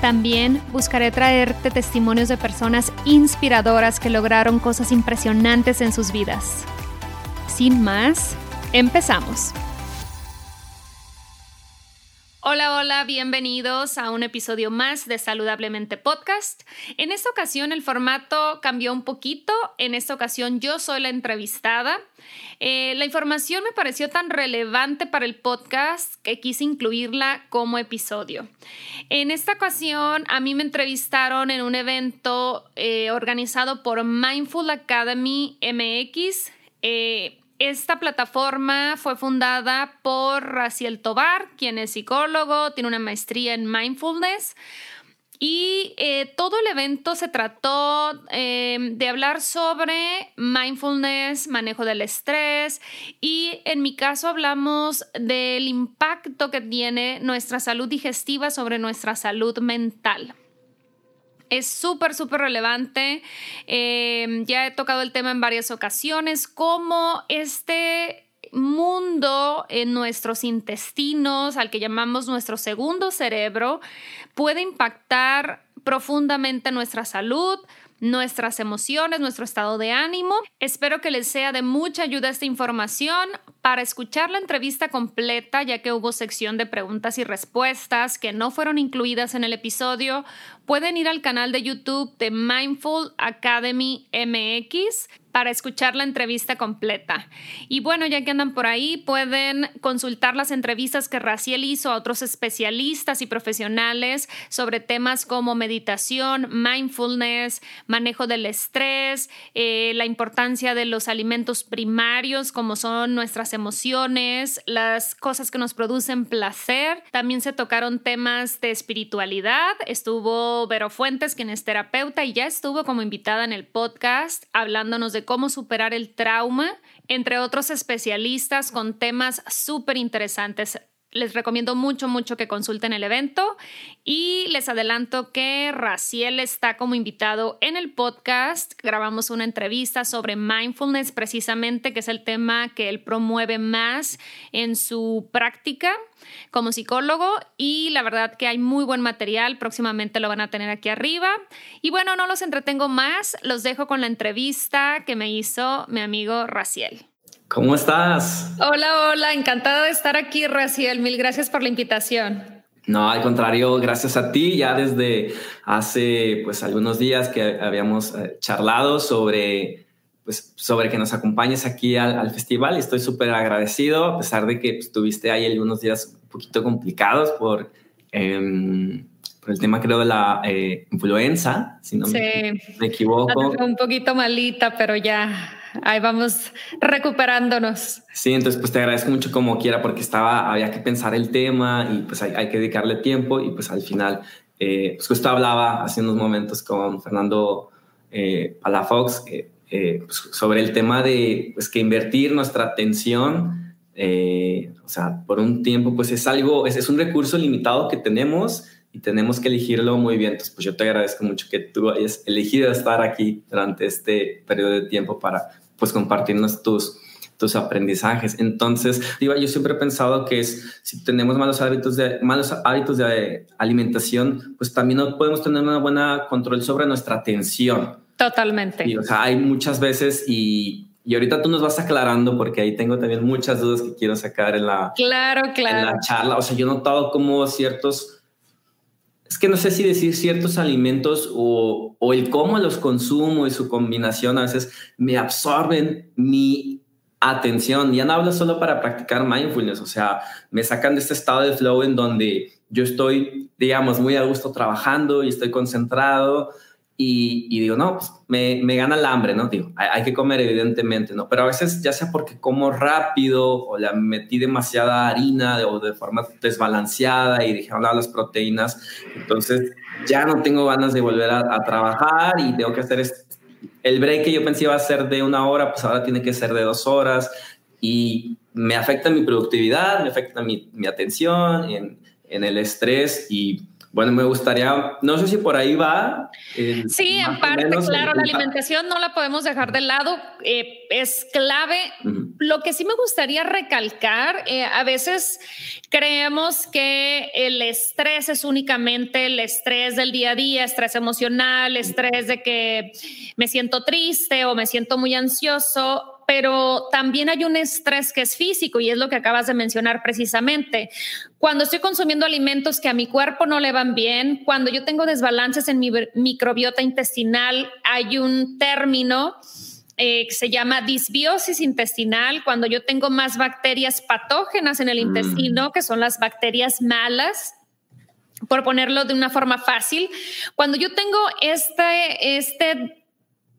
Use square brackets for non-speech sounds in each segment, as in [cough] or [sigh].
También buscaré traerte testimonios de personas inspiradoras que lograron cosas impresionantes en sus vidas. Sin más, empezamos. Hola, hola, bienvenidos a un episodio más de Saludablemente Podcast. En esta ocasión el formato cambió un poquito. En esta ocasión yo soy la entrevistada. Eh, la información me pareció tan relevante para el podcast que quise incluirla como episodio. En esta ocasión a mí me entrevistaron en un evento eh, organizado por Mindful Academy MX. Eh, esta plataforma fue fundada por Raciel Tobar, quien es psicólogo, tiene una maestría en mindfulness. Y eh, todo el evento se trató eh, de hablar sobre mindfulness, manejo del estrés y en mi caso hablamos del impacto que tiene nuestra salud digestiva sobre nuestra salud mental. Es súper, súper relevante. Em, ya he tocado el tema en varias ocasiones, cómo este mundo en nuestros intestinos, al que llamamos nuestro segundo cerebro, puede impactar profundamente nuestra salud, nuestras emociones, nuestro estado de ánimo. Espero que les sea de mucha ayuda esta información. Para escuchar la entrevista completa, ya que hubo sección de preguntas y respuestas que no fueron incluidas en el episodio, pueden ir al canal de YouTube de Mindful Academy MX para escuchar la entrevista completa. Y bueno, ya que andan por ahí, pueden consultar las entrevistas que Raciel hizo a otros especialistas y profesionales sobre temas como meditación, mindfulness, manejo del estrés, eh, la importancia de los alimentos primarios como son nuestras emociones, las cosas que nos producen placer. También se tocaron temas de espiritualidad. Estuvo Vero Fuentes, quien es terapeuta, y ya estuvo como invitada en el podcast hablándonos de cómo superar el trauma, entre otros especialistas con temas súper interesantes. Les recomiendo mucho, mucho que consulten el evento y les adelanto que Raciel está como invitado en el podcast. Grabamos una entrevista sobre mindfulness precisamente, que es el tema que él promueve más en su práctica como psicólogo y la verdad que hay muy buen material, próximamente lo van a tener aquí arriba. Y bueno, no los entretengo más, los dejo con la entrevista que me hizo mi amigo Raciel. ¿Cómo estás? Hola, hola, encantada de estar aquí, Raciel. Mil gracias por la invitación. No, al contrario, gracias a ti. Ya desde hace pues algunos días que habíamos eh, charlado sobre pues sobre que nos acompañes aquí al, festival y estoy súper agradecido a pesar de que pues, tuviste ahí algunos días un poquito complicados por, em, por el tema creo de la eh, influenza, si no me, equivoco. Un poquito malita, pero ya ahí vamos recuperándonos. Sí, entonces pues te agradezco mucho como quiera porque estaba, había que pensar el tema y pues hay, que dedicarle tiempo y pues al final, eh, pues justo hablaba hace unos momentos con Fernando eh, Palafox eh, pues, sobre el tema de pues que invertir nuestra atención, eh, o sea, por un tiempo pues es algo, es, es un recurso limitado que tenemos y tenemos que elegirlo muy bien. Entonces, pues yo te agradezco mucho que tú hayas elegido estar aquí durante este periodo de tiempo para pues compartirnos tus, tus aprendizajes. Entonces, digo, yo siempre he pensado que es, si tenemos malos hábitos de, malos hábitos de alimentación, pues también no podemos tener una buena control sobre nuestra atención. Totalmente. o sea, hay muchas veces y, y ahorita tú nos vas aclarando porque ahí tengo también muchas dudas que quiero sacar en la, claro, claro. En la charla. O sea, yo he notado como ciertos es que no sé si decir ciertos alimentos o, el cómo los consumo y su combinación a veces me absorben mi atención. Ya no hablo solo para practicar mindfulness, o sea, me sacan de este estado de flow en donde yo estoy, digamos, muy a gusto trabajando y estoy concentrado y, digo, no, pues me, me, gana el hambre, ¿no? Digo, hay, que comer evidentemente, ¿no? Pero a veces ya sea porque como rápido o le metí demasiada harina o de forma desbalanceada y dije, hablar las proteínas, entonces ya no tengo ganas de volver a, trabajar y tengo que hacer el break que yo pensé iba a ser de una hora, pues ahora tiene que ser de dos horas y me afecta mi productividad, me afecta mi, mi atención en, en el estrés y bueno, me gustaría, no sé si por ahí va. sí, en parte, claro, la alimentación no la podemos dejar de lado, eh, es clave. Lo que sí me gustaría recalcar, eh, a veces creemos que el estrés es únicamente el estrés del día a día, estrés emocional, estrés de que me siento triste o me siento muy ansioso pero también hay un estrés que es físico y es lo que acabas de mencionar precisamente. Cuando estoy consumiendo alimentos que a mi cuerpo no le van bien, cuando yo tengo desbalances en mi microbiota intestinal, hay un término eh, que se llama disbiosis intestinal, cuando yo tengo más bacterias patógenas en el mm. intestino, que son las bacterias malas, por ponerlo de una forma fácil, cuando yo tengo este, este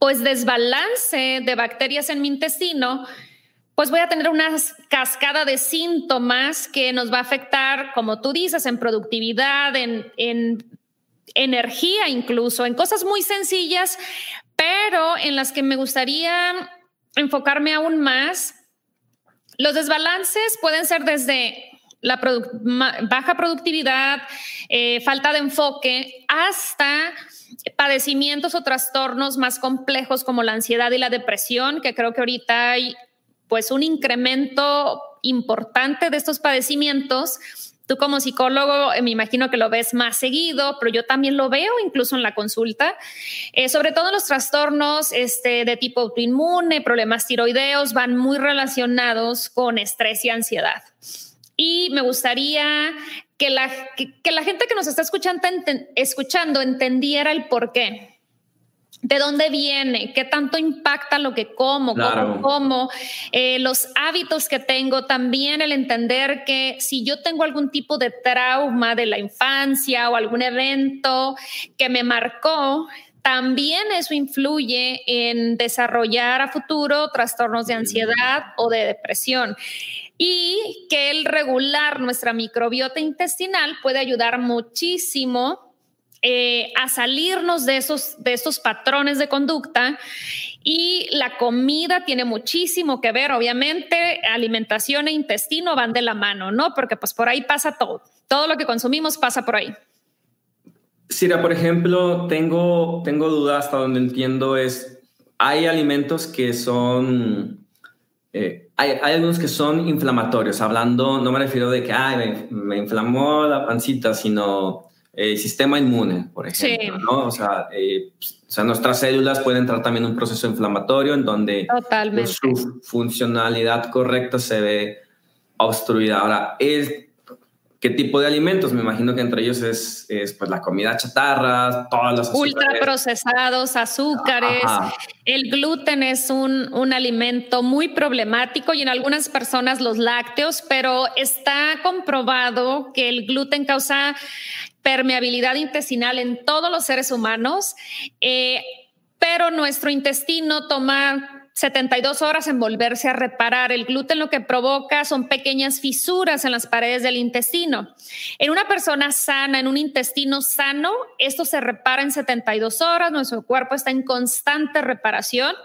pues desbalance de bacterias en mi intestino, pues voy a tener una cascada de síntomas que nos va a afectar, como tú dices, en productividad, en, energía incluso, en cosas muy sencillas, pero en las que me gustaría enfocarme aún más. Los desbalances pueden ser desde la baja productividad, eh, falta de enfoque, hasta padecimientos o trastornos más complejos como la ansiedad y la depresión, que creo que ahorita hay pues un incremento importante de estos padecimientos. Tú como psicólogo eh, me imagino que lo ves más seguido, pero yo también lo veo incluso en la consulta, eh, sobre todo los trastornos este, de tipo autoinmune, problemas tiroideos, van muy relacionados con estrés y ansiedad. Y me gustaría que la, que, la gente que nos está escuchando, escuchando entendiera el por qué. ¿De dónde viene? ¿Qué tanto impacta lo que como? ¿Cómo como? Eh, los hábitos que tengo, también el entender que si yo tengo algún tipo de trauma de la infancia o algún evento que me marcó, también eso influye en desarrollar a futuro trastornos de ansiedad o de depresión y que el regular nuestra microbiota intestinal puede ayudar muchísimo eh, a salirnos de esos, de estos patrones de conducta. Y la comida tiene muchísimo que ver, obviamente, alimentación e intestino van de la mano, ¿no? Porque pues por ahí pasa todo, todo lo que consumimos pasa por ahí. Sira, por ejemplo, tengo, tengo duda hasta donde entiendo es, hay alimentos que son eh, hay, algunos que son inflamatorios, hablando, no me refiero de que me, inflamó la pancita, sino el sistema inmune, por ejemplo, ¿no? O sea, eh, o sea, nuestras células pueden entrar también en un proceso inflamatorio en donde su funcionalidad correcta se ve obstruida. Ahora, es, ¿Qué tipo de alimentos? Me imagino que entre ellos es, pues la comida chatarra, todas las ultraprocesados, azúcares. El gluten es un, un alimento muy problemático y en algunas personas los lácteos, pero está comprobado que el gluten causa permeabilidad intestinal en todos los seres humanos, eh, pero nuestro intestino toma 72 horas en volverse a reparar. El gluten lo que provoca son pequeñas fisuras en las paredes del intestino. En una persona sana, en un intestino sano, esto se repara en 72 horas. Nuestro cuerpo está en constante reparación.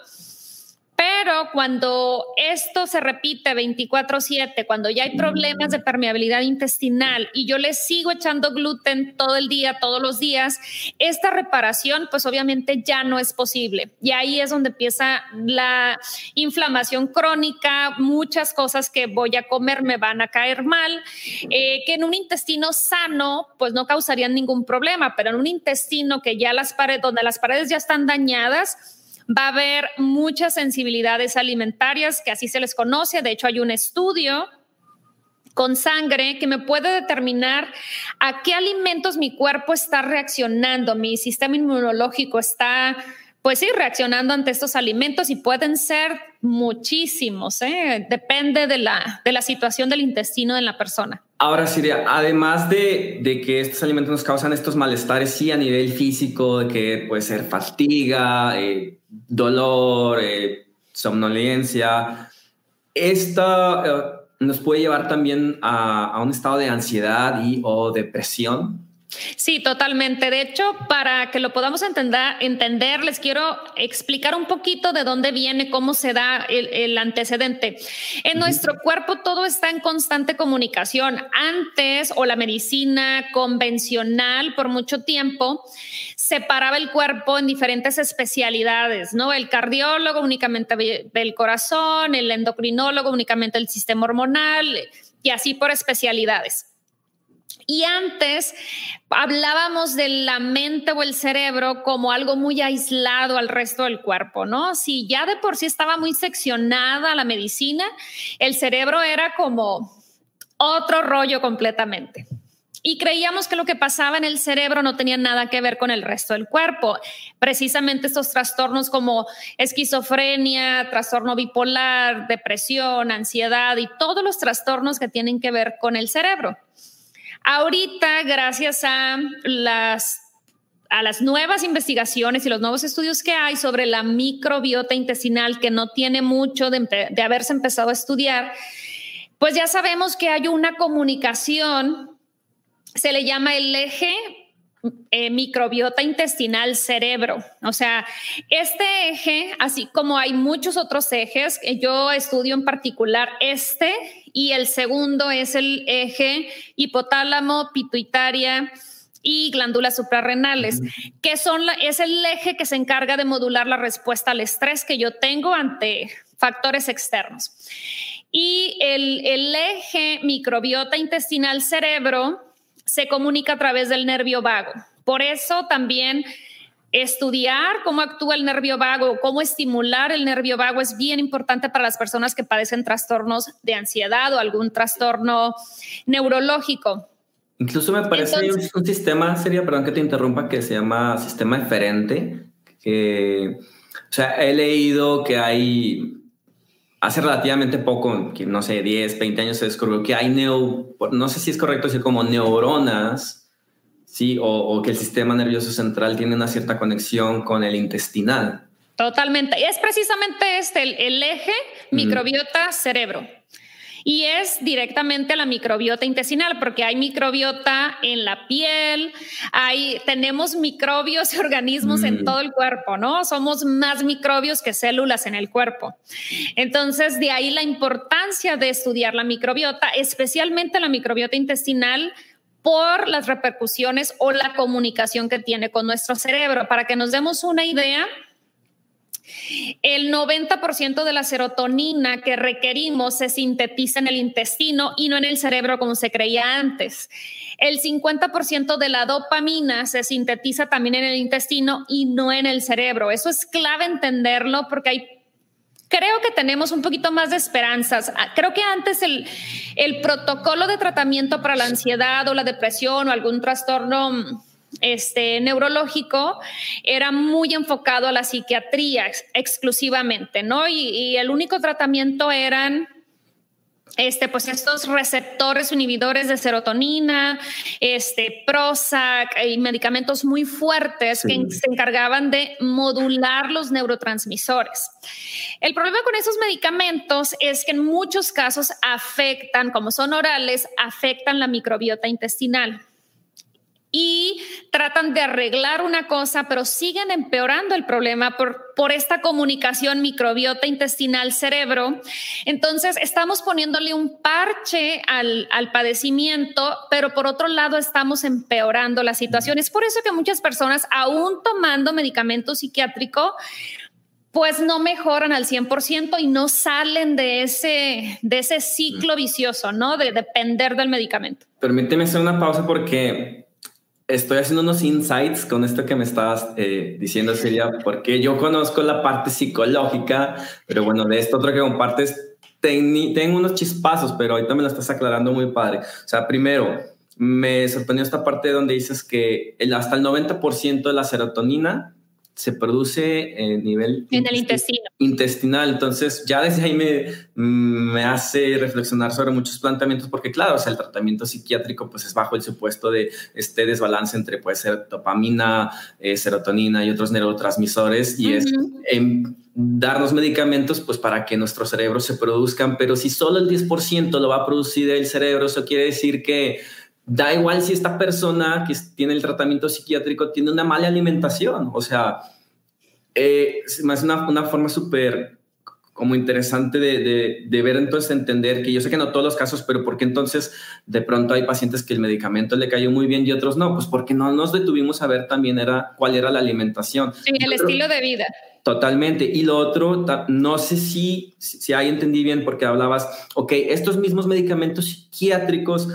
Pero cuando esto se repite 24/7, cuando ya hay problemas de permeabilidad intestinal y yo le sigo echando gluten todo el día, todos los días, esta reparación pues obviamente ya no es posible. Y ahí es donde empieza la inflamación crónica, muchas cosas que voy a comer me van a caer mal, eh, que en un intestino sano pues no causarían ningún problema, pero en un intestino que ya las paredes, donde las paredes ya están dañadas, va a haber muchas sensibilidades alimentarias, que así se les conoce. De hecho, hay un estudio con sangre que me puede determinar a qué alimentos mi cuerpo está reaccionando, mi sistema inmunológico está, pues sí, reaccionando ante estos alimentos y pueden ser muchísimos, ¿eh? depende de la, de la situación del intestino de la persona. Ahora, Siria, además de, de, que estos alimentos nos causan estos malestares, sí, a nivel físico, de que puede ser fatiga, eh, dolor, eh, somnolencia, esta nos puede llevar también a, a, un estado de ansiedad y o depresión. Sí, totalmente. De hecho, para que lo podamos entender, entender, les quiero explicar un poquito de dónde viene, cómo se da el, antecedente. En nuestro cuerpo todo está en constante comunicación. Antes, o la medicina convencional por mucho tiempo, separaba el cuerpo en diferentes especialidades, ¿no? El cardiólogo únicamente del corazón, el endocrinólogo únicamente el sistema hormonal y así por especialidades. Y antes hablábamos de la mente o el cerebro como algo muy aislado al resto del cuerpo, ¿no? Si ya de por sí estaba muy seccionada la medicina, el cerebro era como otro rollo completamente. Y creíamos que lo que pasaba en el cerebro no tenía nada que ver con el resto del cuerpo. Precisamente estos trastornos como esquizofrenia, trastorno bipolar, depresión, ansiedad y todos los trastornos que tienen que ver con el cerebro. Ahorita, gracias a las a las nuevas investigaciones y los nuevos estudios que hay sobre la microbiota intestinal, que no tiene mucho de, de, haberse empezado a estudiar, pues ya sabemos que hay una comunicación, se le llama el eje eh, microbiota intestinal cerebro. O sea, este eje, así como hay muchos otros ejes, yo estudio en particular este y el segundo es el eje hipotálamo, pituitaria y glándulas suprarrenales, que son es el eje que se encarga de modular la respuesta al estrés que yo tengo ante factores externos. Y el, el eje microbiota intestinal cerebro se comunica a través del nervio vago. Por eso también estudiar cómo actúa el nervio vago, cómo estimular el nervio vago es bien importante para las personas que padecen trastornos de ansiedad o algún trastorno neurológico. Incluso me parece un, sistema, sería, perdón que te interrumpa, que se llama sistema diferente, que, o sea, he leído que hay, hace relativamente poco, que no sé, 10, 20 años se descubrió que hay neo, no sé si es correcto decir como neuronas ¿sí? O, que el sistema nervioso central tiene una cierta conexión con el intestinal. Totalmente. Y es precisamente este, el, eje microbiota-cerebro. Y es directamente la microbiota intestinal, porque hay microbiota en la piel, hay, tenemos microbios y organismos en mm. todo el cuerpo, ¿no? Somos más microbios que células en el cuerpo. Entonces, de ahí la importancia de estudiar la microbiota, especialmente la microbiota intestinal, por las repercusiones o la comunicación que tiene con nuestro cerebro. Para que nos demos una idea, el 90% de la serotonina que requerimos se sintetiza en el intestino y no en el cerebro como se creía antes. El 50% de la dopamina se sintetiza también en el intestino y no en el cerebro. Eso es clave entenderlo porque hay creo que tenemos un poquito más de esperanzas. Ah, creo que antes el, el protocolo de tratamiento para la ansiedad o la depresión o algún trastorno este, neurológico era muy enfocado a la psiquiatría exclusivamente, ¿no? Y, y el único tratamiento eran este, pues estos receptores inhibidores de serotonina, este, Prozac y medicamentos muy fuertes que se encargaban de modular los neurotransmisores. El problema con esos medicamentos es que en muchos casos afectan, como son orales, afectan la microbiota intestinal y tratan de arreglar una cosa, pero siguen empeorando el problema por, por esta comunicación microbiota intestinal cerebro. Entonces, estamos poniéndole un parche al, al, padecimiento, pero por otro lado estamos empeorando la situación. Es por eso que muchas personas, aún tomando medicamento psiquiátrico, pues no mejoran al 100% y no salen de ese, de ese ciclo vicioso, ¿no? De depender del medicamento. Permíteme hacer una pausa porque estoy haciendo unos insights con esto que me estabas eh, diciendo, Silvia, porque yo conozco la parte psicológica, pero bueno, de esto otro que compartes, tengo unos chispazos, pero ahorita me lo estás aclarando muy padre. O sea, primero, me sorprendió esta parte donde dices que el, hasta el 90% de la serotonina se produce en nivel en el intestino. intestinal. Entonces, ya desde ahí me, me hace reflexionar sobre muchos planteamientos, porque claro, o sea, el tratamiento psiquiátrico pues es bajo el supuesto de este desbalance entre puede ser dopamina, eh, serotonina y otros neurotransmisores y es en darnos medicamentos pues para que nuestros cerebros se produzcan, pero si solo el 10% lo va a producir el cerebro, eso quiere decir que da igual si esta persona que tiene el tratamiento psiquiátrico tiene una mala alimentación. O sea, eh, es una, una forma súper como interesante de, de, ver entonces entender que yo sé que no todos los casos, pero porque entonces de pronto hay pacientes que el medicamento le cayó muy bien y otros no, pues porque no nos detuvimos a ver también era cuál era la alimentación. Sí, el estilo de vida. Totalmente. Y lo otro, no sé si, si ahí entendí bien porque hablabas, ok, estos mismos medicamentos psiquiátricos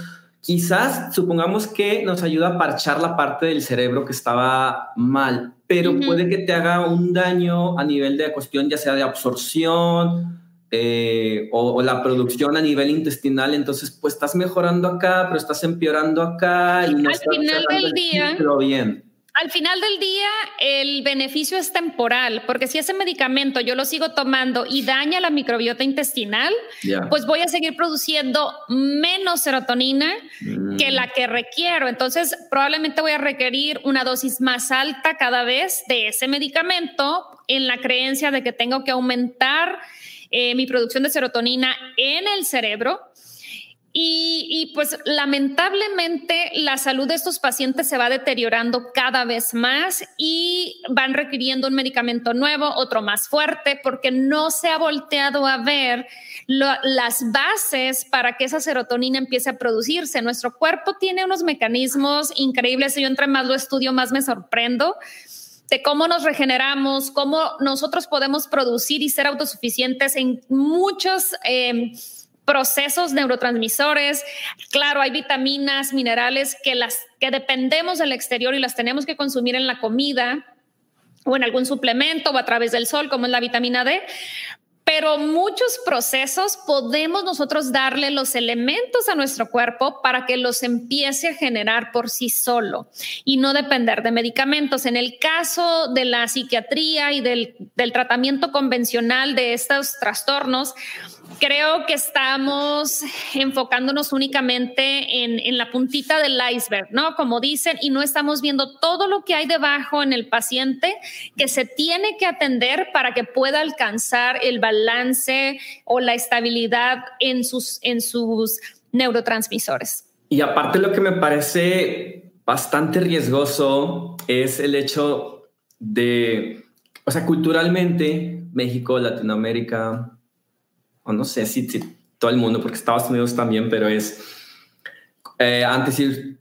Quizás supongamos que nos ayuda a parchar la parte del cerebro que estaba mal, pero puede que te haga un daño a nivel de cuestión, ya sea de absorción eh, o, la producción a nivel intestinal. Entonces, pues estás mejorando acá, pero estás empeorando acá. Y no Al final del día, bien al final del día, el beneficio es temporal, porque si ese medicamento yo lo sigo tomando y daña la microbiota intestinal, pues voy a seguir produciendo menos serotonina mm. que la que requiero. Entonces, probablemente voy a requerir una dosis más alta cada vez de ese medicamento en la creencia de que tengo que aumentar eh, mi producción de serotonina en el cerebro y, pues lamentablemente la salud de estos pacientes se va deteriorando cada vez más y van requiriendo un medicamento nuevo, otro más fuerte, porque no se ha volteado a ver las bases para que esa serotonina empiece a producirse. Nuestro cuerpo tiene unos mecanismos increíbles yo entre más lo estudio, más me sorprendo de cómo nos regeneramos, cómo nosotros podemos producir y ser autosuficientes en muchos... Eh, procesos neurotransmisores. Claro, hay vitaminas, minerales que las que dependemos del exterior y las tenemos que consumir en la comida o en algún suplemento o a través del sol, como es la vitamina D, pero muchos procesos podemos nosotros darle los elementos a nuestro cuerpo para que los empiece a generar por sí solo y no depender de medicamentos. En el caso de la psiquiatría y del, del tratamiento convencional de estos trastornos, creo que estamos enfocándonos únicamente en, la puntita del iceberg, ¿no? Como dicen, y no estamos viendo todo lo que hay debajo en el paciente que se tiene que atender para que pueda alcanzar el balance o la estabilidad en sus, en sus neurotransmisores. Y aparte lo que me parece bastante riesgoso es el hecho de, o sea, culturalmente, México, Latinoamérica, o no sé si, todo el mundo, porque Estados Unidos también, pero es eh, ante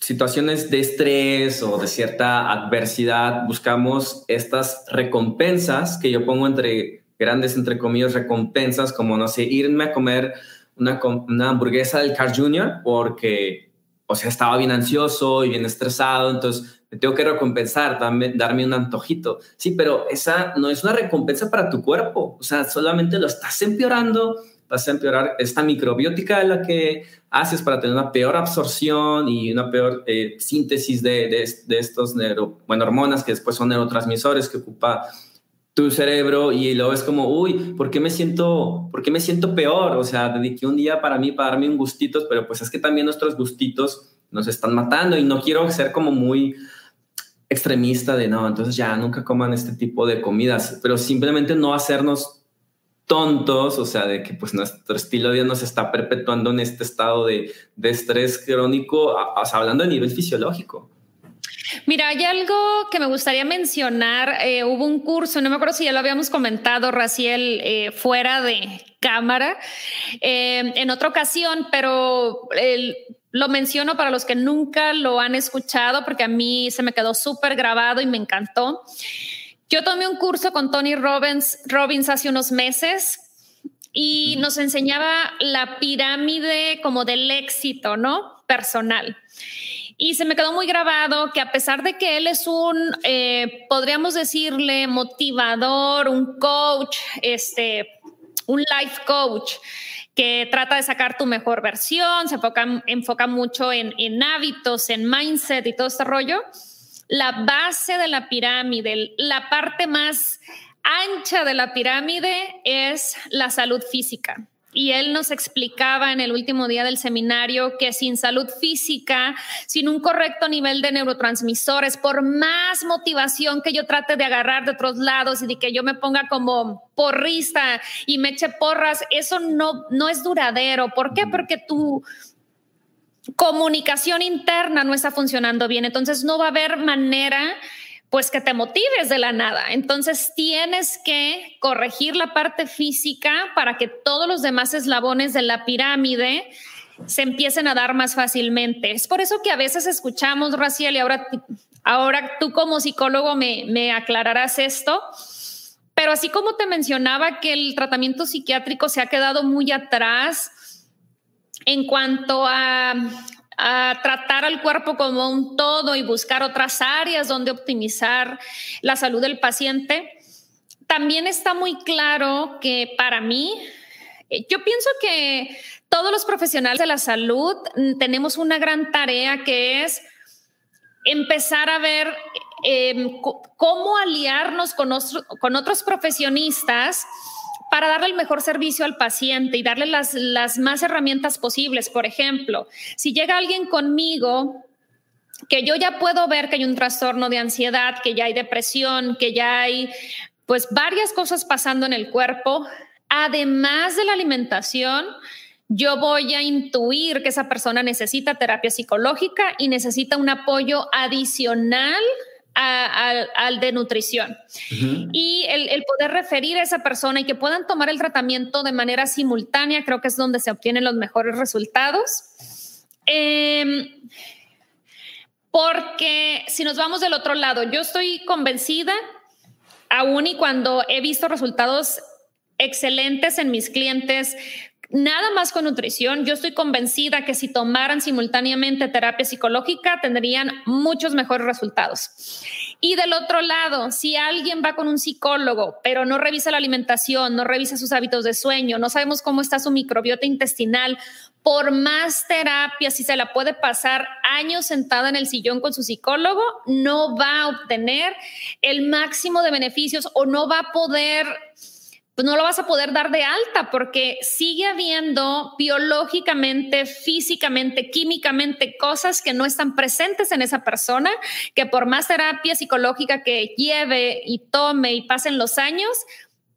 situaciones de estrés o de cierta adversidad, buscamos estas recompensas que yo pongo entre grandes, entre comillas, recompensas, como, no sé, irme a comer una, una hamburguesa del Car Jr. porque, o sea, estaba bien ansioso y bien estresado, entonces me tengo que recompensar, darme, darme un antojito. Sí, pero esa no es una recompensa para tu cuerpo, o sea, solamente lo estás empeorando vas a empeorar esta microbiótica de la que haces para tener una peor absorción y una peor eh, síntesis de, de, estos neuro, bueno, hormonas que después son neurotransmisores que ocupa tu cerebro y luego es como, uy, ¿por qué me siento, por qué me siento peor? O sea, dediqué un día para mí, para darme un gustitos, pero pues es que también nuestros gustitos nos están matando y no quiero ser como muy extremista de no, entonces ya nunca coman este tipo de comidas, pero simplemente no hacernos tontos, o sea, de que pues nuestro estilo de vida nos está perpetuando en este estado de, estrés crónico, hablando a nivel fisiológico. Mira, hay algo que me gustaría mencionar. Eh, hubo un curso, no me acuerdo si ya lo habíamos comentado, Raciel, eh, fuera de cámara, eh, en otra ocasión, pero lo menciono para los que nunca lo han escuchado, porque a mí se me quedó súper grabado y me encantó. Yo tomé un curso con Tony Robbins, Robbins hace unos meses y nos enseñaba la pirámide como del éxito, ¿no? Personal. Y se me quedó muy grabado que a pesar de que él es un, eh, podríamos decirle, motivador, un coach, este, un life coach, que trata de sacar tu mejor versión, se enfoca, enfoca mucho en, en hábitos, en mindset y todo este rollo la base de la pirámide, la parte más ancha de la pirámide es la salud física y él nos explicaba en el último día del seminario que sin salud física, sin un correcto nivel de neurotransmisores, por más motivación que yo trate de agarrar de otros lados y de que yo me ponga como porrista y me eche porras, eso no, no es duradero. ¿Por qué? Porque tu comunicación interna no está funcionando bien, entonces no va a haber manera pues que te motives de la nada. Entonces tienes que corregir la parte física para que todos los demás eslabones de la pirámide se empiecen a dar más fácilmente. Es por eso que a veces escuchamos, Raciel, y ahora, ahora tú como psicólogo me, me aclararás esto, pero así como te mencionaba que el tratamiento psiquiátrico se ha quedado muy atrás en cuanto a tratar al cuerpo como un todo y buscar otras áreas donde optimizar la salud del paciente, también está muy claro que para mí, eh, yo pienso que todos los profesionales de la salud mm, tenemos una gran tarea que es empezar a ver em, cómo aliarnos con, con otros profesionistas para darle el mejor servicio al paciente y darle las, las más herramientas posibles. Por ejemplo, si llega alguien conmigo que yo ya puedo ver que hay un trastorno de ansiedad, que ya hay depresión, que ya hay pues varias cosas pasando en el cuerpo, además de la alimentación, yo voy a intuir que esa persona necesita terapia psicológica y necesita un apoyo adicional al de nutrición. Y el, poder referir a esa persona y que puedan tomar el tratamiento de manera simultánea, creo que es donde se obtienen los mejores resultados. Em, porque si nos vamos del otro lado, yo estoy convencida, aún y cuando he visto resultados excelentes en mis clientes Nada más con nutrición. Yo estoy convencida que si tomaran simultáneamente terapia psicológica tendrían muchos mejores resultados. Y del otro lado, si alguien va con un psicólogo, pero no revisa la alimentación, no revisa sus hábitos de sueño, no sabemos cómo está su microbiota intestinal, por más terapia, si se la puede pasar años sentada en el sillón con su psicólogo, no va a obtener el máximo de beneficios o no va a poder pues no lo vas a poder dar de alta porque sigue habiendo biológicamente, físicamente, químicamente cosas que no están presentes en esa persona, que por más terapia psicológica que lleve y tome y pasen los años,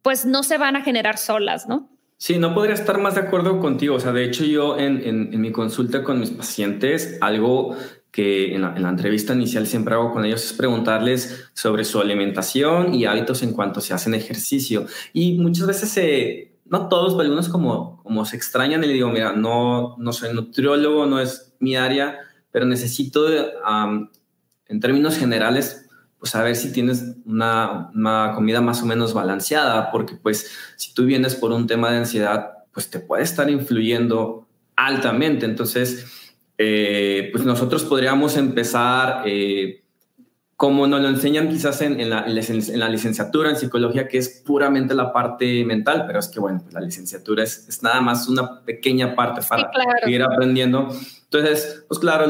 pues no se van a generar solas, ¿no? Sí, no podría estar más de acuerdo contigo. O sea, de hecho yo en, en mi consulta con mis pacientes, algo que en la, entrevista inicial siempre hago con ellos es preguntarles sobre su alimentación y hábitos en cuanto se hacen ejercicio. Y muchas veces, se, no todos, pero algunos como, como se extrañan y le digo, mira, no, no soy nutriólogo, no es mi área, pero necesito, en términos generales, pues saber si tienes una, una, comida más o menos balanceada, porque pues si tú vienes por un tema de ansiedad, pues te puede estar influyendo altamente. Entonces, eh, pues nosotros podríamos empezar, eh, como nos lo enseñan quizás en, la, licenciatura en psicología, que es puramente la parte mental, pero es que bueno, pues la licenciatura es, nada más una pequeña parte para seguir aprendiendo. Entonces, pues claro,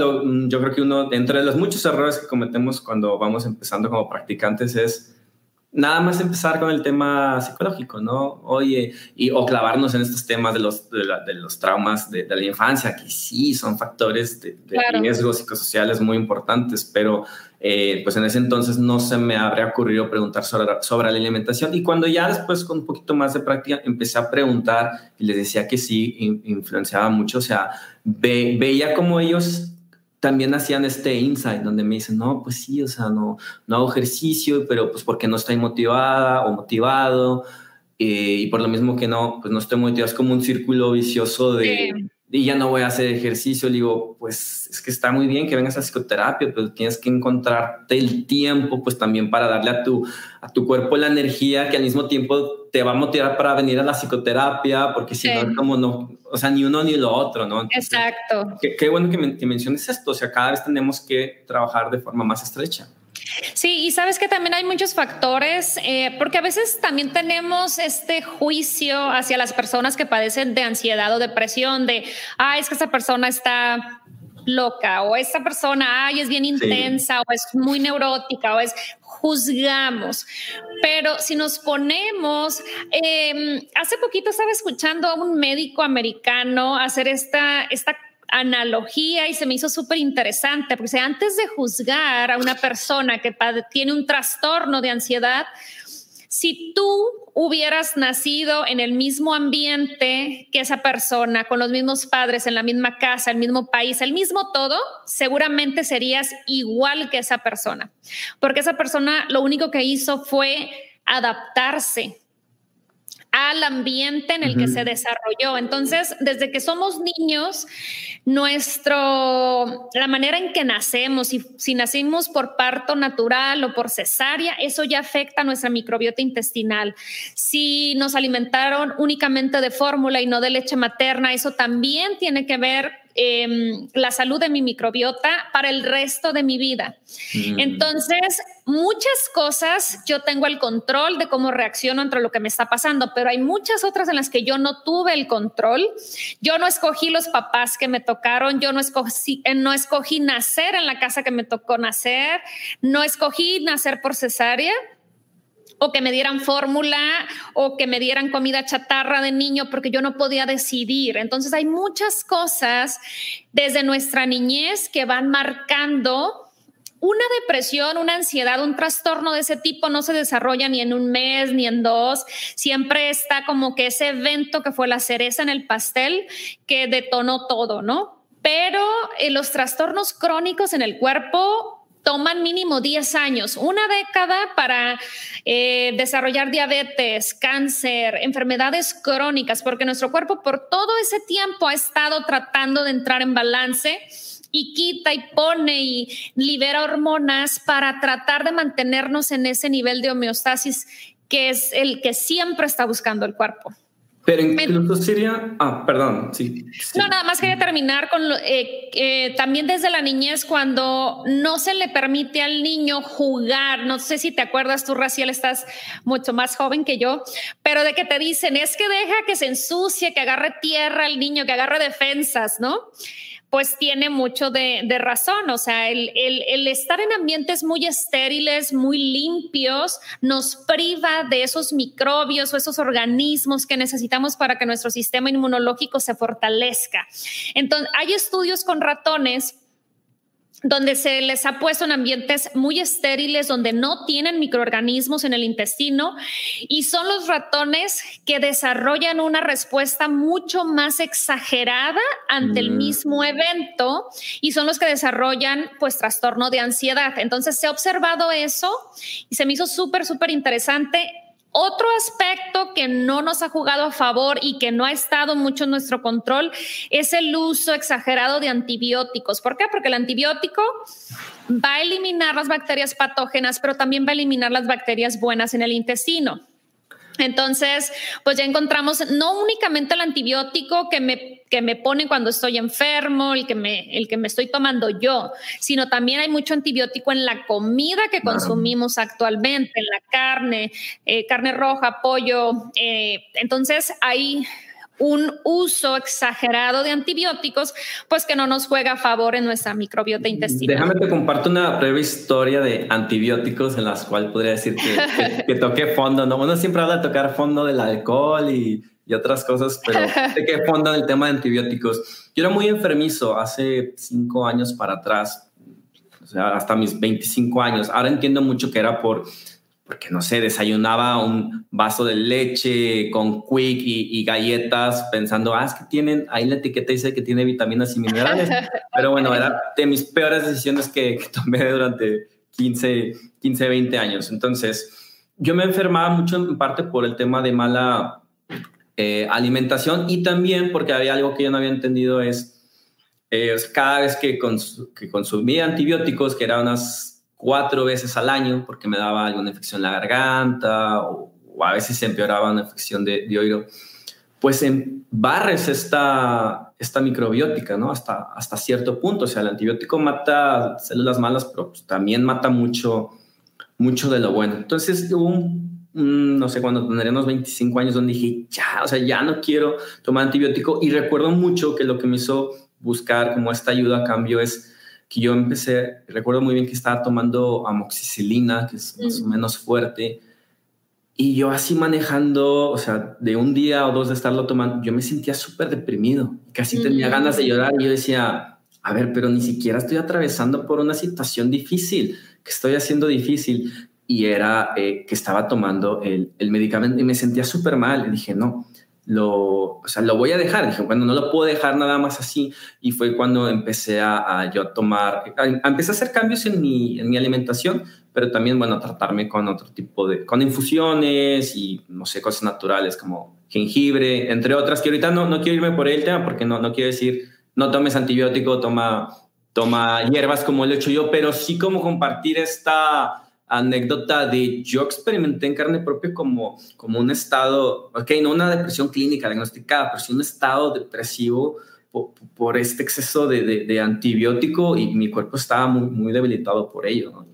yo creo que uno, entre los muchos errores que cometemos cuando vamos empezando como practicantes es nada más empezar con el tema psicológico, ¿no? Oye, y, o clavarnos en estos temas de los, de, los traumas de, la infancia, que sí son factores de, riesgos psicosociales muy importantes, pero eh, pues en ese entonces no se me habría ocurrido preguntar sobre, sobre la alimentación. Y cuando ya después con un poquito más de práctica empecé a preguntar y les decía que sí, influenciaba mucho, o sea, veía como ellos también hacían este insight donde me dicen, no, pues sí, o sea, no, no hago ejercicio, pero pues porque no estoy motivada o motivado. Eh, y por lo mismo que no, pues no estoy motivado, es como un círculo vicioso de, y ya no voy a hacer ejercicio. Le digo, pues es que está muy bien que vengas a psicoterapia, pero tienes que encontrarte el tiempo, pues también para darle a tu, a tu cuerpo la energía que al mismo tiempo te va a motivar para venir a la psicoterapia, porque si no, como no, o sea, ni uno ni lo otro, ¿no? Exacto. Qué, bueno que, que menciones esto, o sea, cada vez tenemos que trabajar de forma más estrecha. Sí, y sabes que también hay muchos factores, eh, porque a veces también tenemos este juicio hacia las personas que padecen de ansiedad o depresión, de, ah, es que esa persona está loca o esta persona, ay, es bien intensa o es muy neurótica o es juzgamos. Pero si nos ponemos, em, hace poquito estaba escuchando a un médico americano hacer esta, esta analogía y se me hizo súper interesante, porque antes de juzgar a una persona que tiene un trastorno de ansiedad, si tú hubieras nacido en el mismo ambiente que esa persona, con los mismos padres, en la misma casa, el mismo país, el mismo todo, seguramente serías igual que esa persona, porque esa persona lo único que hizo fue adaptarse al ambiente en el que se desarrolló. Entonces, desde que somos niños, nuestro, la manera en que nacemos, si, si nacimos por parto natural o por cesárea, eso ya afecta a nuestra microbiota intestinal. Si nos alimentaron únicamente de fórmula y no de leche materna, eso también tiene que ver Em, la salud de mi microbiota para el resto de mi vida. Mm. Entonces, muchas cosas yo tengo el control de cómo reacciono entre lo que me está pasando, pero hay muchas otras en las que yo no tuve el control. Yo no escogí los papás que me tocaron, yo no escogí, eh, no escogí nacer en la casa que me tocó nacer, no escogí nacer por cesárea o que me dieran fórmula o que me dieran comida chatarra de niño porque yo no podía decidir. Entonces hay muchas cosas desde nuestra niñez que van marcando una depresión, una ansiedad, un trastorno de ese tipo no se desarrolla ni en un mes ni en dos. Siempre está como que ese evento que fue la cereza en el pastel que detonó todo, ¿no? Pero eh, los trastornos crónicos en el cuerpo toman mínimo 10 años, una década para eh, desarrollar diabetes, cáncer, enfermedades crónicas, porque nuestro cuerpo por todo ese tiempo ha estado tratando de entrar en balance y quita y pone y libera hormonas para tratar de mantenernos en ese nivel de homeostasis que es el que siempre está buscando el cuerpo. Pero incluso sería, ah, perdón, sí, No, nada más quería terminar con eh, también desde la niñez cuando no se le permite al niño jugar. No sé si te acuerdas tú, Raciel, estás mucho más joven que yo, pero de que te dicen es que deja que se ensucie, que agarre tierra el niño, que agarre defensas, ¿no? Pues tiene mucho de, razón. O sea, el, estar en ambientes muy estériles, muy limpios, nos priva de esos microbios o esos organismos que necesitamos para que nuestro sistema inmunológico se fortalezca. Entonces, hay estudios con ratones donde se les ha puesto en ambientes muy estériles, donde no tienen microorganismos en el intestino, y son los ratones que desarrollan una respuesta mucho más exagerada ante el mm. mismo evento y son los que desarrollan pues trastorno de ansiedad. Entonces se ha observado eso y se me hizo súper, súper interesante otro aspecto que no nos ha jugado a favor y que no ha estado mucho en nuestro control es el uso exagerado de antibióticos. ¿Por qué? Porque el antibiótico va a eliminar las bacterias patógenas, pero también va a eliminar las bacterias buenas en el intestino. Entonces, pues ya encontramos no únicamente el antibiótico que me, que me pone cuando estoy enfermo, el que, me, el que me estoy tomando yo, sino también hay mucho antibiótico en la comida que consumimos actualmente, en la carne, eh, carne roja, pollo. Eh, entonces, hay un uso exagerado de antibióticos, pues que no nos juega a favor en nuestra microbiota intestinal. Déjame te comparto una breve historia de antibióticos en las cuales podría decir que, [laughs] que, toqué fondo, ¿no? Uno siempre habla de tocar fondo del alcohol y, y otras cosas, pero [laughs] toqué fondo del tema de antibióticos. Yo era muy enfermizo hace cinco años para atrás, o sea, hasta mis 25 años. Ahora entiendo mucho que era por porque no sé, desayunaba un vaso de leche con quick y, galletas pensando, ah, es que tienen, ahí la etiqueta dice que tiene vitaminas y minerales. [laughs] Pero bueno, era de mis peores decisiones que, tomé durante 15, 15, 20 años. Entonces, yo me enfermaba mucho en parte por el tema de mala eh, alimentación y también porque había algo que yo no había entendido es, eh, cada vez que, que consumía antibióticos, que eran unas cuatro veces al año porque me daba alguna infección en la garganta o, a veces se empeoraba una infección de, de oído, pues en barres esta, esta microbiótica, ¿no? Hasta, hasta cierto punto. O sea, el antibiótico mata células malas, pero pues también mata mucho, mucho de lo bueno. Entonces hubo un, no sé, cuando tendría unos 25 años, donde dije, ya, o sea, ya no quiero tomar antibiótico. Y recuerdo mucho que lo que me hizo buscar como esta ayuda a cambio es que yo empecé, recuerdo muy bien que estaba tomando amoxicilina, que es más o menos fuerte, y yo así manejando, o sea, de un día o dos de estarlo tomando, yo me sentía súper deprimido, casi tenía ganas de llorar y yo decía, a ver, pero ni siquiera estoy atravesando por una situación difícil, que estoy haciendo difícil. Y era eh, que estaba tomando el, el medicamento y me sentía súper mal. Y dije, no, lo, o sea, lo voy a dejar. Dije, bueno, no lo puedo dejar nada más así. Y fue cuando empecé a, a yo a tomar, a, empecé a hacer cambios en mi, en mi alimentación, pero también, bueno, a tratarme con otro tipo de, con infusiones y, no sé, cosas naturales como jengibre, entre otras, que ahorita no, no quiero irme por el tema porque no, no quiero decir no tomes antibiótico, toma, toma hierbas como lo he hecho yo, pero sí como compartir esta anécdota de yo experimenté en carne propia como, como un estado, ok, no una depresión clínica diagnosticada, pero sí un estado depresivo por, este exceso de, de, antibiótico y mi cuerpo estaba muy, debilitado por ello.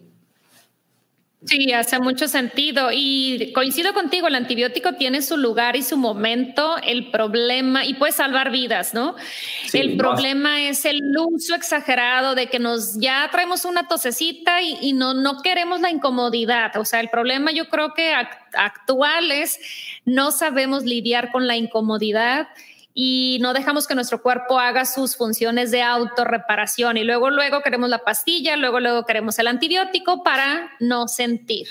Sí, hace mucho sentido. Y coincido contigo, el antibiótico tiene su lugar y su momento, el problema, y puede salvar vidas, ¿no? el problema es el uso exagerado de que nos ya traemos una tosecita y, no, no queremos la incomodidad, o sea, el problema yo creo que actual es no sabemos lidiar con la incomodidad y no dejamos que nuestro cuerpo haga sus funciones de autorreparación y luego luego queremos la pastilla, luego luego queremos el antibiótico para no sentir.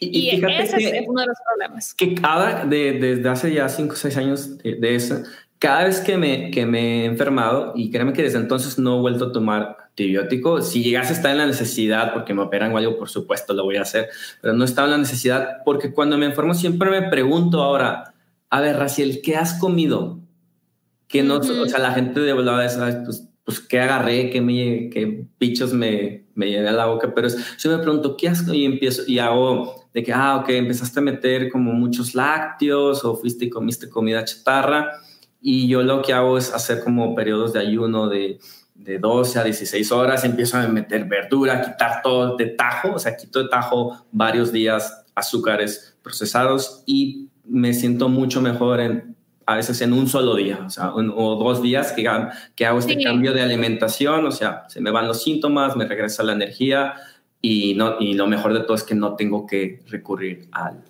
Y, ese es uno de los problemas. Que cada, desde hace ya cinco o seis años de, eso, cada vez que me, que me he enfermado, y créeme que desde entonces no he vuelto a tomar antibiótico, si llegase a estar en la necesidad, porque me operan o algo, por supuesto lo voy a hacer, pero no estaba en la necesidad, porque cuando me enfermo siempre me pregunto ahora, a ver, Raciel, ¿qué has comido? Que no, o sea, la gente de volada ¿sabes? Pues, pues, ¿qué agarré? ¿Qué, me, qué bichos me, me llené a la boca? Pero yo me pregunto, ¿qué hago? Y empiezo, y hago de que, ah, ok, empezaste a meter como muchos lácteos o fuiste y comiste comida chatarra. Y yo lo que hago es hacer como periodos de ayuno de, de 12 a 16 horas, empiezo a meter verdura, quitar todo de tajo, o sea, quito de tajo varios días azúcares procesados y me siento mucho mejor en a veces en un solo día, o sea, o dos días que, que hago este cambio de alimentación, o sea, se me van los síntomas, me regresa la energía y, no, y lo mejor de todo es que no tengo que recurrir al,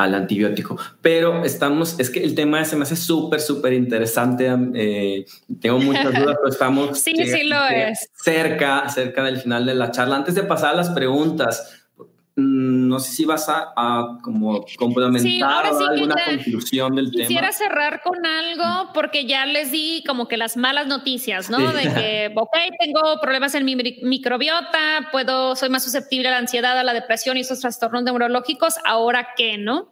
al antibiótico. Pero estamos, es que el tema se me hace súper, súper interesante. Eh, tengo muchas dudas, pero estamos [laughs] sí, sí lo es. cerca, cerca del final de la charla. Antes de pasar a las preguntas, no sé si vas a, como complementar alguna conclusión del tema. Quisiera cerrar con algo porque ya les di como que las malas noticias, ¿no? De que, [laughs] ok, tengo problemas en mi microbiota, puedo, soy más susceptible a la ansiedad, a la depresión y esos trastornos neurológicos, ahora qué, ¿no?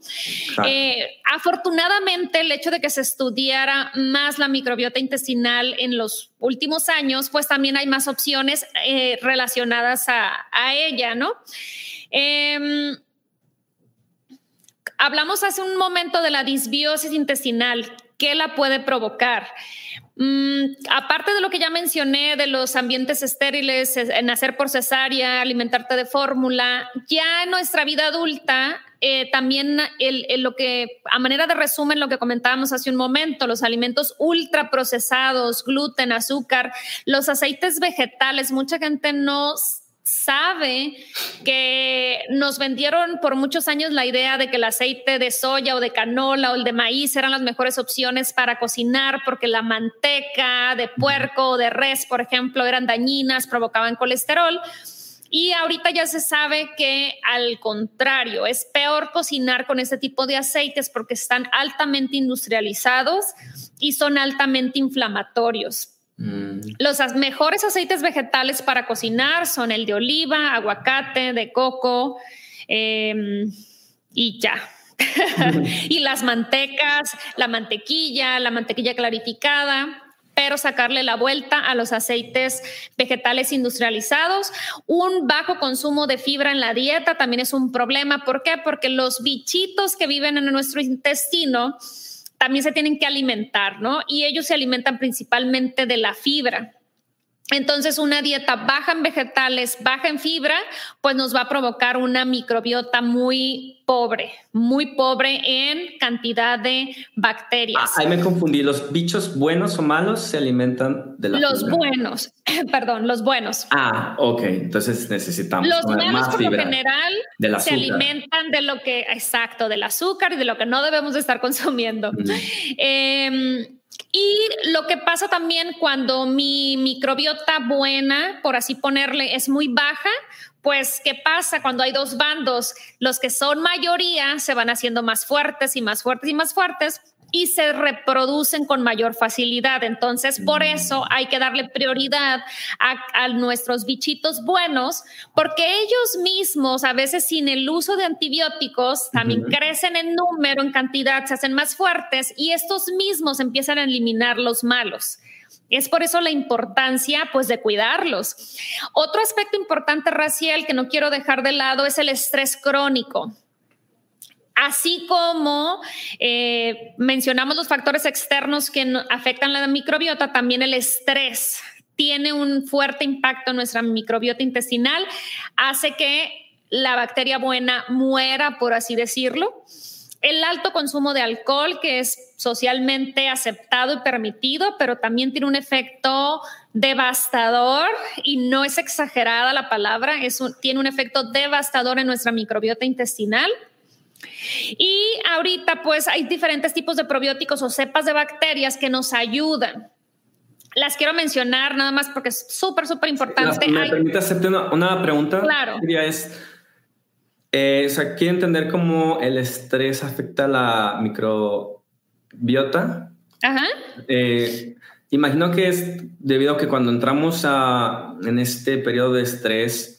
Eh, afortunadamente, el hecho de que se estudiara más la microbiota intestinal en los últimos años, pues también hay más opciones eh, relacionadas a, ella, ¿no? Em, hablamos hace un momento de la disbiosis intestinal. ¿Qué la puede provocar? Mm, aparte de lo que ya mencioné de los ambientes estériles, nacer por cesárea, alimentarte de fórmula, ya en nuestra vida adulta, eh, también lo que, a manera de resumen, lo que comentábamos hace un momento, los alimentos ultraprocesados, gluten, azúcar, los aceites vegetales, mucha gente no sabe que nos vendieron por muchos años la idea de que el aceite de soya o de canola o el de maíz eran las mejores opciones para cocinar porque la manteca de puerco o de res, por ejemplo, eran dañinas, provocaban colesterol. Y ahorita ya se sabe que al contrario, es peor cocinar con este tipo de aceites porque están altamente industrializados y son altamente inflamatorios. Mm. Los mejores aceites vegetales para cocinar son el de oliva, aguacate, de coco em, y ya. [laughs] y las mantecas, la mantequilla, la mantequilla clarificada, pero sacarle la vuelta a los aceites vegetales industrializados. Un bajo consumo de fibra en la dieta también es un problema. ¿Por qué? Porque los bichitos que viven en nuestro intestino también se tienen que alimentar, ¿no? Y ellos se alimentan principalmente de la fibra. Entonces, una dieta baja en vegetales, baja en fibra, pues nos va a provocar una microbiota muy pobre, muy pobre en cantidad de bacterias. Ah, ahí me confundí. ¿Los bichos buenos o malos se alimentan de la Los buenos, [clears throat] perdón, los buenos. Ah, ok. Entonces necesitamos los malos por lo general se alimentan de lo que, exacto, del azúcar y de lo que no debemos de estar [laughs] consumiendo. Y lo que pasa también cuando mi microbiota buena, por así ponerle, es muy baja, pues, ¿qué pasa cuando hay dos bandos? Los que son mayoría se van haciendo más fuertes y más fuertes y más fuertes y se reproducen con mayor facilidad. Entonces, por mm. eso hay que darle prioridad a, nuestros bichitos buenos, porque ellos mismos, a veces sin el uso de antibióticos, también crecen en número, en cantidad, se hacen más fuertes y estos mismos empiezan a eliminar los malos. Es por eso la importancia, pues, de cuidarlos. Otro aspecto importante, Raciel, que no quiero dejar de lado es el estrés crónico. Así como eh, mencionamos los factores externos que afectan la microbiota, también el estrés tiene un fuerte impacto en nuestra microbiota intestinal, hace que la bacteria buena muera, por así decirlo. El alto consumo de alcohol, que es socialmente aceptado y permitido, pero también tiene un efecto devastador y no es exagerada la palabra, tiene un efecto devastador en nuestra microbiota intestinal. Y ahorita pues hay diferentes tipos de probióticos o cepas de bacterias que nos ayudan. Las quiero mencionar nada más porque es súper, súper importante. ¿Me permite hacerte una, pregunta? Claro. Es, eh, o sea, quiero entender cómo el estrés afecta la microbiota. Ajá. Eh, imagino que es debido a que cuando entramos a, en este periodo de estrés,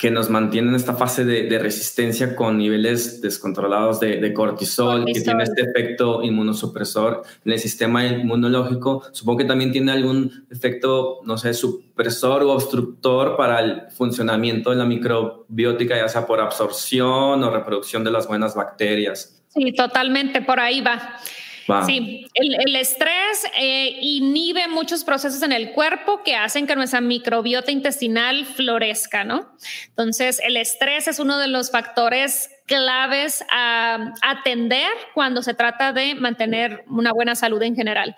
que nos mantiene en esta fase de, resistencia con niveles descontrolados de, cortisol, que tiene este efecto inmunosupresor en el sistema inmunológico. Supongo que también tiene algún efecto, no sé, supresor o obstructor para el funcionamiento de la microbiótica, ya sea por absorción o reproducción de las buenas bacterias. Sí, totalmente, por ahí va. Sí, el, estrés eh, inhibe muchos procesos en el cuerpo que hacen que nuestra microbiota intestinal florezca, ¿no? Entonces, el estrés es uno de los factores claves a atender cuando se trata de mantener una buena salud en general.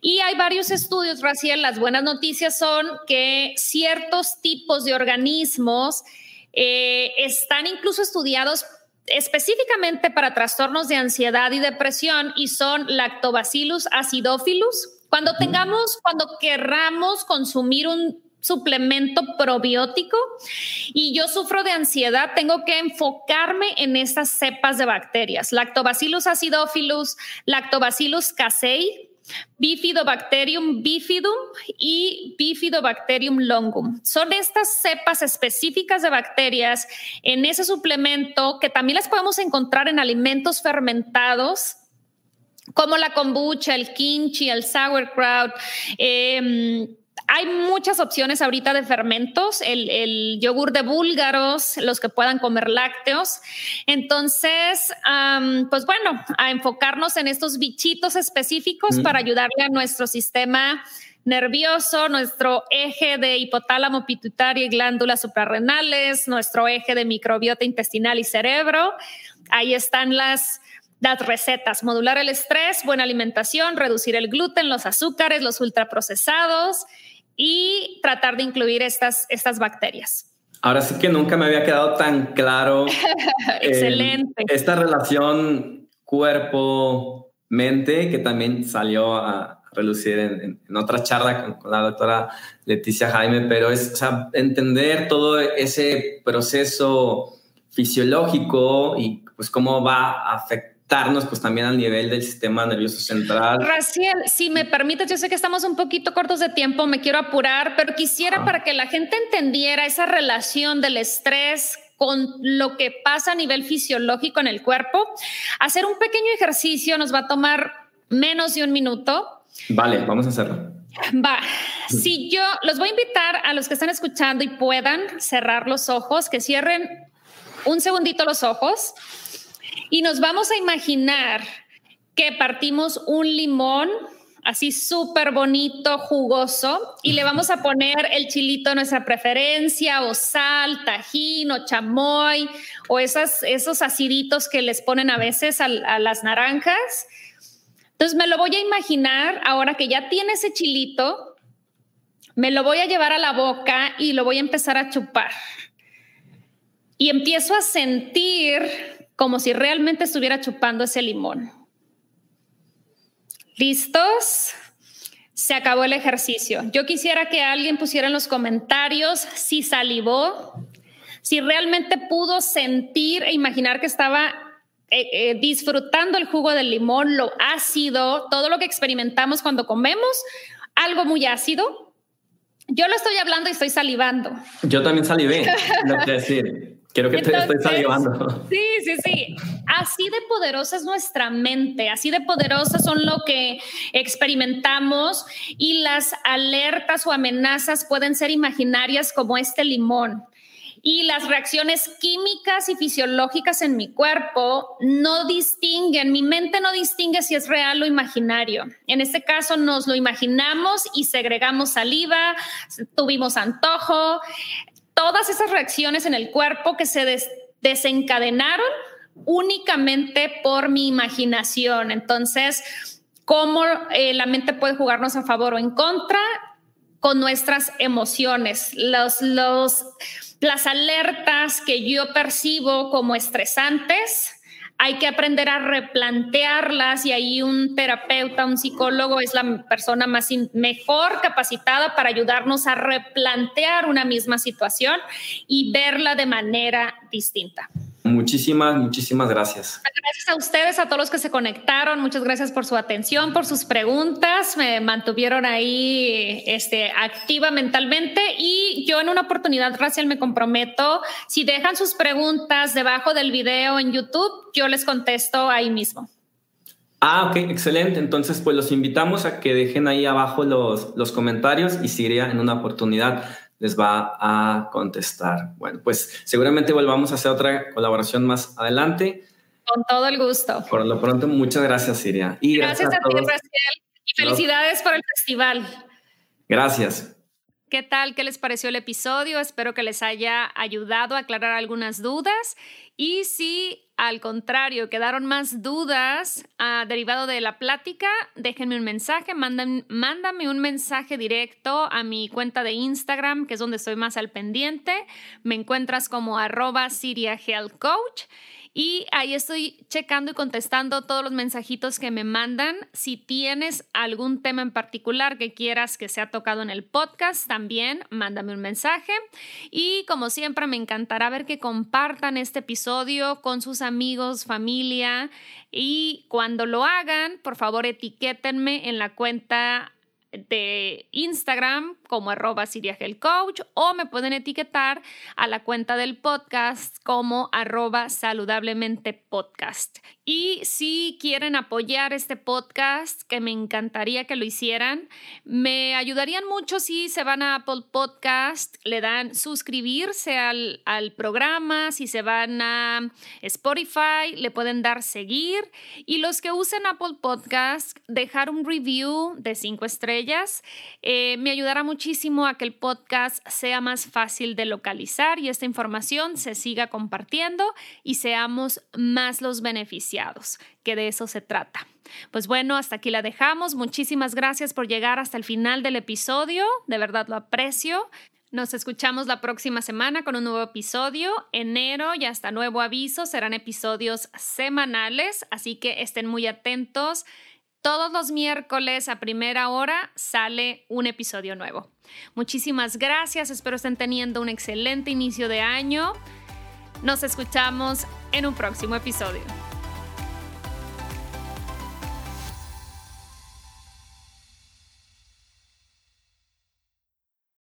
Y hay varios estudios, Raciel, las buenas noticias son que ciertos tipos de organismos eh, están incluso estudiados específicamente para trastornos de ansiedad y depresión y son Lactobacillus acidophilus. Cuando tengamos, cuando querramos consumir un suplemento probiótico y yo sufro de ansiedad, tengo que enfocarme en estas cepas de bacterias, Lactobacillus acidophilus, Lactobacillus casei, Bifidobacterium bifidum y Bifidobacterium longum. Son estas cepas específicas de bacterias en ese suplemento que también las podemos encontrar en alimentos fermentados como la kombucha, el kimchi, el sauerkraut. Eh, hay muchas opciones ahorita de fermentos, el, yogur de búlgaros, los que puedan comer lácteos. Entonces, pues bueno, a enfocarnos en estos bichitos específicos para ayudarle a nuestro sistema nervioso, nuestro eje de hipotálamo, pituitario y glándulas suprarrenales, nuestro eje de microbiota intestinal y cerebro. Ahí están las, las recetas, modular el estrés, buena alimentación, reducir el gluten, los azúcares, los ultraprocesados y tratar de incluir estas, estas bacterias. Ahora sí que nunca me había quedado tan claro. [laughs] Excelente. esta relación cuerpo-mente que también salió a relucir en, otra charla con, la doctora Leticia Jaime, pero es entender todo ese proceso fisiológico y pues cómo va a afectar pues también al nivel del sistema nervioso central. Raciel, si me permites, yo sé que estamos un poquito cortos de tiempo, me quiero apurar, pero quisiera para que la gente entendiera esa relación del estrés con lo que pasa a nivel fisiológico en el cuerpo, hacer un pequeño ejercicio nos va a tomar menos de un minuto. Vale, vamos a hacerlo. Va, si yo los voy a invitar a los que están escuchando y puedan cerrar los ojos, que cierren un segundito los ojos y nos vamos a imaginar que partimos un limón así súper bonito, jugoso, y le vamos a poner el chilito de nuestra preferencia, o sal, tajín, o chamoy, o esos aciditos que les ponen a veces a, a las naranjas. Entonces me lo voy a imaginar ahora que ya tiene ese chilito, me lo voy a llevar a la boca y lo voy a empezar a chupar. Y empiezo a sentir como si realmente estuviera chupando ese limón. ¿Listos? Se acabó el ejercicio. Yo quisiera que alguien pusiera en los comentarios si salivó, si realmente pudo sentir e imaginar que estaba eh, eh, disfrutando el jugo del limón, lo ácido, todo lo que experimentamos cuando comemos, algo muy ácido. Yo lo estoy hablando y estoy salivando. Yo también salivé, no quiero decir. Quiero que te estoy salivando. Sí, sí, sí. Así de poderosa es nuestra mente, así de poderosas son lo que experimentamos y las alertas o amenazas pueden ser imaginarias como este limón. Y las reacciones químicas y fisiológicas en mi cuerpo no distinguen, mi mente no distingue si es real o imaginario. En este caso nos lo imaginamos y segregamos saliva, tuvimos antojo, todas esas reacciones en el cuerpo que se desencadenaron únicamente por mi imaginación. Entonces, ¿cómo eh, la mente puede jugarnos a favor o en contra? Con nuestras emociones, los, los, las alertas que yo percibo como estresantes hay que aprender a replantearlas y ahí un terapeuta, un psicólogo es la persona más mejor capacitada para ayudarnos a replantear una misma situación y verla de manera distinta. Muchísimas, muchísimas gracias. Gracias a ustedes, a todos los que se conectaron. Muchas gracias por su atención, por sus preguntas. Me mantuvieron ahí este, activa mentalmente y yo en una oportunidad, Raciel, me comprometo, si dejan sus preguntas debajo del video en YouTube, yo les contesto ahí mismo. Ah, ok, excelente. Entonces, pues los invitamos a que dejen ahí abajo los, los comentarios y si iría en una oportunidad les va a contestar. Bueno, pues seguramente volvamos a hacer otra colaboración más adelante. Con todo el gusto. Por lo pronto, muchas gracias, Siria. Y gracias, a, ti, Raciel. Y felicidades por el festival. Gracias. ¿Qué tal? ¿Qué les pareció el episodio? Espero que les haya ayudado a aclarar algunas dudas. Y si al contrario quedaron más dudas uh, derivado de la plática, déjenme un mensaje, mándame un mensaje directo a mi cuenta de Instagram, que es donde estoy más al pendiente. Me encuentras como arroba Siria Coach. Y ahí estoy checando y contestando todos los mensajitos que me mandan. Si tienes algún tema en particular que quieras que sea tocado en el podcast, también mándame un mensaje. Y como siempre, me encantará ver que compartan este episodio con sus amigos, familia. Y cuando lo hagan, por favor, etiquétenme en la cuenta de Instagram como arroba Coach o me pueden etiquetar a la cuenta del podcast como arroba saludablemente podcast. Y si quieren apoyar este podcast, que me encantaría que lo hicieran, me ayudarían mucho si se van a Apple Podcast, le dan suscribirse al, al programa, si se van a Spotify, le pueden dar seguir. Y los que usen Apple Podcast, dejar un review de cinco estrellas, eh, me ayudará muchísimo a que el podcast sea más fácil de localizar y esta información se siga compartiendo y seamos más los beneficios que de eso se trata. Pues bueno, hasta aquí la dejamos. Muchísimas gracias por llegar hasta el final del episodio. De verdad lo aprecio. Nos escuchamos la próxima semana con un nuevo episodio. Enero y hasta nuevo aviso serán episodios semanales, así que estén muy atentos. Todos los miércoles a primera hora sale un episodio nuevo. Muchísimas gracias, espero estén teniendo un excelente inicio de año. Nos escuchamos en un próximo episodio.